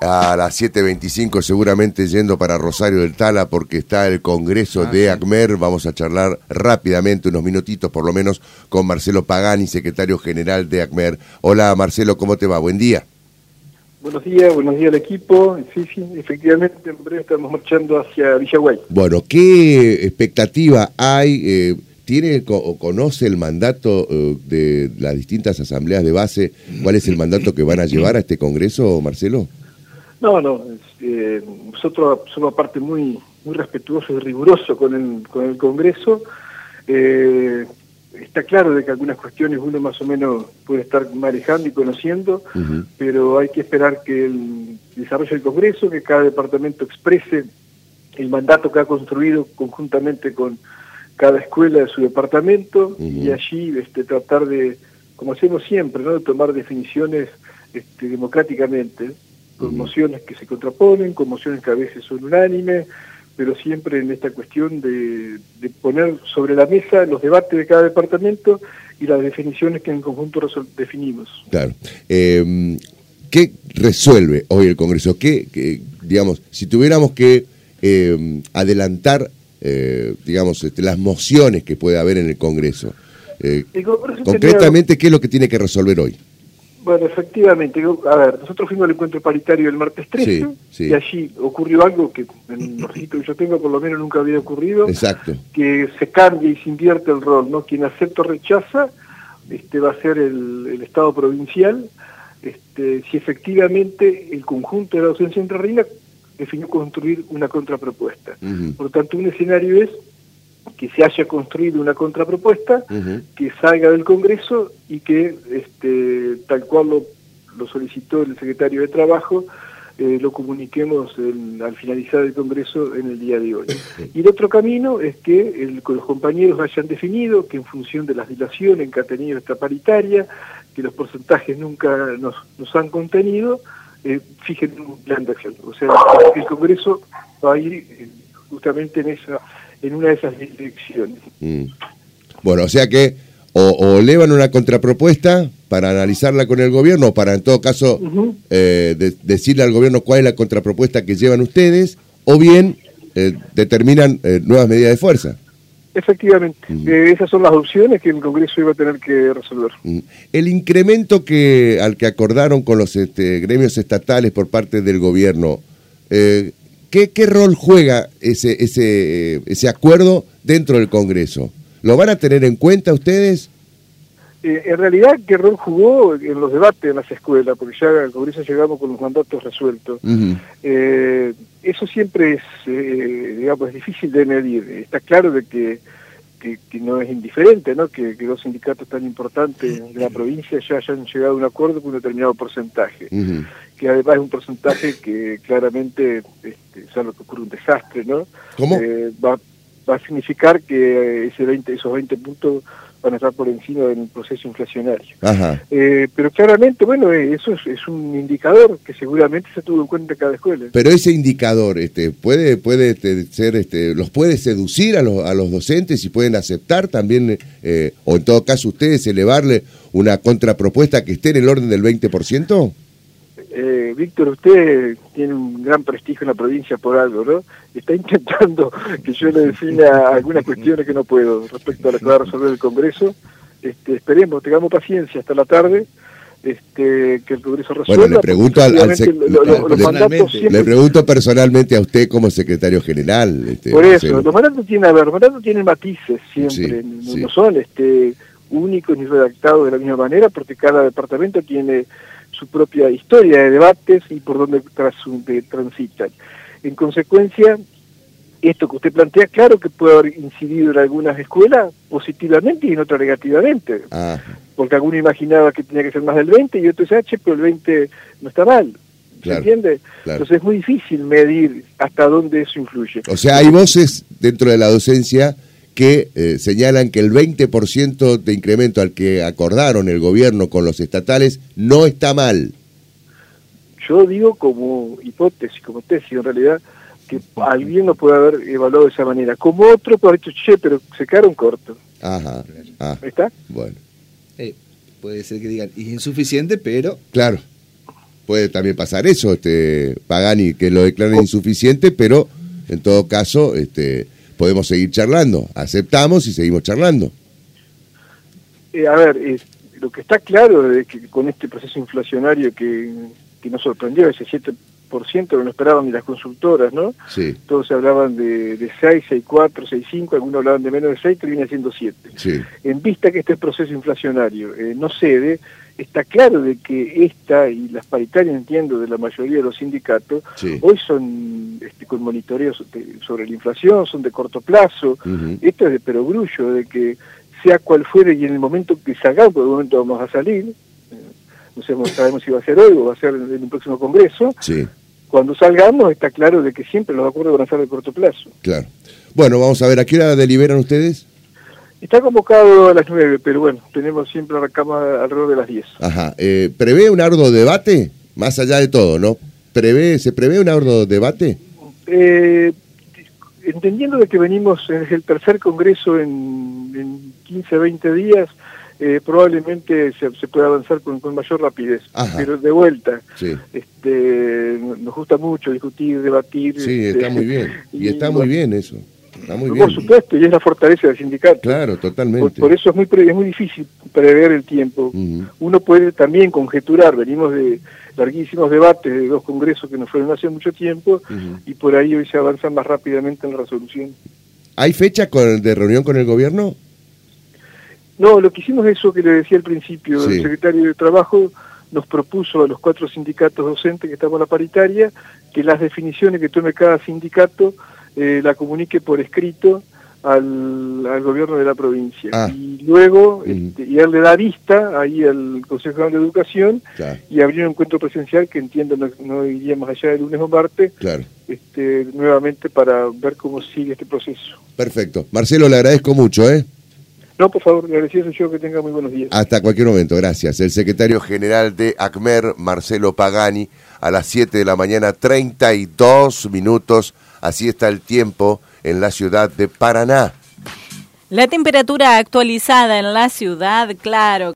a las 7.25 seguramente yendo para Rosario del Tala porque está el Congreso Ah, de sí. ACMER. Vamos a charlar rápidamente, unos minutitos por lo menos, con Marcelo Pagani, secretario general de ACMER. Hola Marcelo, ¿cómo te va? Buen día. Buenos días, buenos días al equipo. Sí, sí, efectivamente, en breve estamos marchando hacia Villaguay. Bueno, ¿qué expectativa hay? eh, ¿Tiene co- o conoce el mandato eh, de las distintas asambleas de base? ¿Cuál es el mandato que van a llevar a este Congreso, Marcelo? No, no, eh, nosotros somos parte muy muy respetuoso y riguroso con el, con el Congreso. Eh, está claro de que algunas cuestiones uno más o menos puede estar manejando y conociendo, pero hay que esperar que el desarrollo del Congreso, que cada departamento exprese el mandato que ha construido conjuntamente con cada escuela de su departamento y allí este, tratar de, como hacemos siempre, ¿no? de tomar definiciones este, democráticamente, con Ujú. mociones que se contraponen, con mociones que a veces son unánimes, pero siempre en esta cuestión de, de poner sobre la mesa los debates de cada departamento y las definiciones que en conjunto definimos. Claro. Eh, ¿Qué resuelve hoy el Congreso? ¿Qué, qué, digamos, si tuviéramos que eh, adelantar, eh, digamos, este, las mociones que puede haber en el Congreso, eh, El Congreso tenía- concretamente, ¿qué es lo que tiene que resolver hoy? Bueno, efectivamente, a ver, nosotros fuimos al encuentro paritario el martes 13 Sí, sí. y allí ocurrió algo que en los registros que yo tengo por lo menos nunca había ocurrido, Exacto. que se cambia y se invierte el rol, ¿no? Quien acepta o rechaza este, va a ser el, el Estado provincial, este, si efectivamente el conjunto de la docencia entrerrina definió construir una contrapropuesta. Por lo tanto, un escenario es que se haya construido una contrapropuesta, que salga del Congreso y que, este, tal cual lo, lo solicitó el secretario de Trabajo, eh, lo comuniquemos el- al finalizar el Congreso en el día de hoy. Y el otro camino es que el- los compañeros hayan definido que en función de las dilaciones que ha tenido esta paritaria, que los porcentajes nunca nos, nos han contenido, eh, fijen un plan de acción. O sea, el Congreso va a ir eh, justamente en esa en una de esas direcciones. Mm. Bueno, o sea que o, o elevan una contrapropuesta para analizarla con el gobierno, o para en todo caso eh, de- decirle al gobierno cuál es la contrapropuesta que llevan ustedes, o bien eh, determinan eh, nuevas medidas de fuerza. Efectivamente, Ujú. Eh, esas son las opciones que el Congreso iba a tener que resolver. Mm. El incremento que al que acordaron con los este, gremios estatales por parte del gobierno, eh, ¿qué, qué rol juega ese, ese, ese acuerdo dentro del Congreso? ¿Lo van a tener en cuenta ustedes? Eh, en realidad, ¿qué rol jugó en los debates en las escuelas? Porque ya al Congreso llegamos con los mandatos resueltos. Eh, eso siempre es, eh, digamos, es difícil de medir. Está claro de que, que, que no es indiferente, ¿no? Que, que dos sindicatos tan importantes de la provincia ya hayan llegado a un acuerdo con un determinado porcentaje. Que además es un porcentaje que claramente, este, es algo que ocurre un desastre, ¿no? ¿Cómo? Eh, va, va a significar que ese 20, esos 20 puntos van a estar por encima del proceso inflacionario. Ajá. Eh, pero claramente, bueno, eh, eso es, es un indicador que seguramente se tuvo en cuenta en cada escuela. Pero ese indicador, este, puede, puede este, ser, este, los puede seducir a los, a los docentes y pueden aceptar también, eh, o en todo caso ustedes elevarle una contrapropuesta que esté en el orden del 20%? Eh, Víctor, usted tiene un gran prestigio en la provincia por algo, ¿no? Está intentando que yo le defina algunas cuestiones que no puedo respecto a lo que va a resolver el Congreso. Este, esperemos, tengamos paciencia hasta la tarde, este, que el Congreso resuelva. Bueno, le pregunto al- al porque sec- obviamente lo- lo- los le- mandatos le siempre Le pregunto personalmente a usted como secretario general. Este, Por eso, los mandatos tienen, a ver, los mandatos tienen matices siempre, Sí, no, sí. no son este únicos ni redactados de la misma manera, porque cada departamento tiene su propia historia de debates y por donde trasu- de- transitan. En consecuencia, esto que usted plantea, claro que puede haber incidido en algunas escuelas positivamente y en otras negativamente, porque alguno imaginaba que tenía que ser más del 20 y otro dice, "Ah, che, pero el 20 no está mal. ¿Se Claro, entiende? claro. Entonces es muy difícil medir hasta dónde eso influye. O sea, hay voces dentro de la docencia que eh, señalan que el 20% de incremento al que acordaron el gobierno con los estatales no está mal. Yo digo como hipótesis, como tesis en realidad, que alguien lo puede haber evaluado de esa manera. Como otro puede haber dicho, che, pero se quedaron cortos. Ajá. Ah, ¿Está? bueno. Eh, puede ser que digan, es insuficiente, pero Claro. puede también pasar eso, este Pagani, que lo declaren oh. insuficiente, pero en todo caso, este podemos seguir charlando. Aceptamos y seguimos charlando. Eh, a ver, lo que está claro es que con este proceso inflacionario que, que nos sorprendió, ese 7% no lo esperaban ni las consultoras, ¿no? Sí. Todos se hablaban de, de 6, 6, 4, 6, 5, algunos hablaban de menos de 6, termina siendo 7. Sí. En vista que este proceso inflacionario eh, no cede, está claro de que esta y las paritarias, entiendo, de la mayoría de los sindicatos, hoy son este, con monitoreos sobre la inflación, son de corto plazo. Esto es de perogrullo, de que sea cual fuere y en el momento que salgamos, por el momento vamos a salir, eh, no sabemos, sabemos si va a ser hoy o va a ser en un próximo congreso, cuando salgamos está claro de que siempre los acuerdos van a ser de corto plazo. Claro. Bueno, vamos a ver, ¿a qué hora deliberan ustedes? Está convocado a las 9, pero bueno, tenemos siempre la cama alrededor de las 10. Ajá. Eh, ¿Prevé un arduo debate? Más allá de todo, ¿no? ¿Prevé, ¿Se prevé un arduo debate? Eh, entendiendo de que venimos en el tercer congreso en, en 15, 20 días, eh, probablemente se, se, pueda avanzar con, mayor rapidez. Pero de vuelta, este, nos gusta mucho discutir, debatir. Sí, está este, muy bien. Y, está muy bien eso. Por supuesto, y es la fortaleza del sindicato. Claro, totalmente. Por, eso es muy, es muy difícil prever el tiempo. Uno puede también conjeturar, venimos de larguísimos debates de dos congresos que nos fueron hace mucho tiempo y por ahí hoy se avanza más rápidamente en la resolución. ¿Hay fecha con, de reunión con el gobierno? No, lo que hicimos es eso que le decía al principio, el secretario de Trabajo nos propuso a los cuatro sindicatos docentes que estamos en la paritaria que las definiciones que tome cada sindicato eh, la comunique por escrito al, al, gobierno de la provincia. Ah. Y luego, este, y él le da vista ahí al Consejo General de Educación y abrir un encuentro presencial que entiendo no, iría más allá del lunes o martes, este, nuevamente para ver cómo sigue este proceso. Perfecto. Marcelo, le agradezco mucho, ¿eh? No, por favor, agradecido yo que tenga muy buenos días. Hasta cualquier momento, gracias. El secretario general de ACMER, Marcelo Pagani, a las 7 de la mañana, 32 minutos. Así está el tiempo en la ciudad de Paraná. La temperatura actualizada en la ciudad, claro.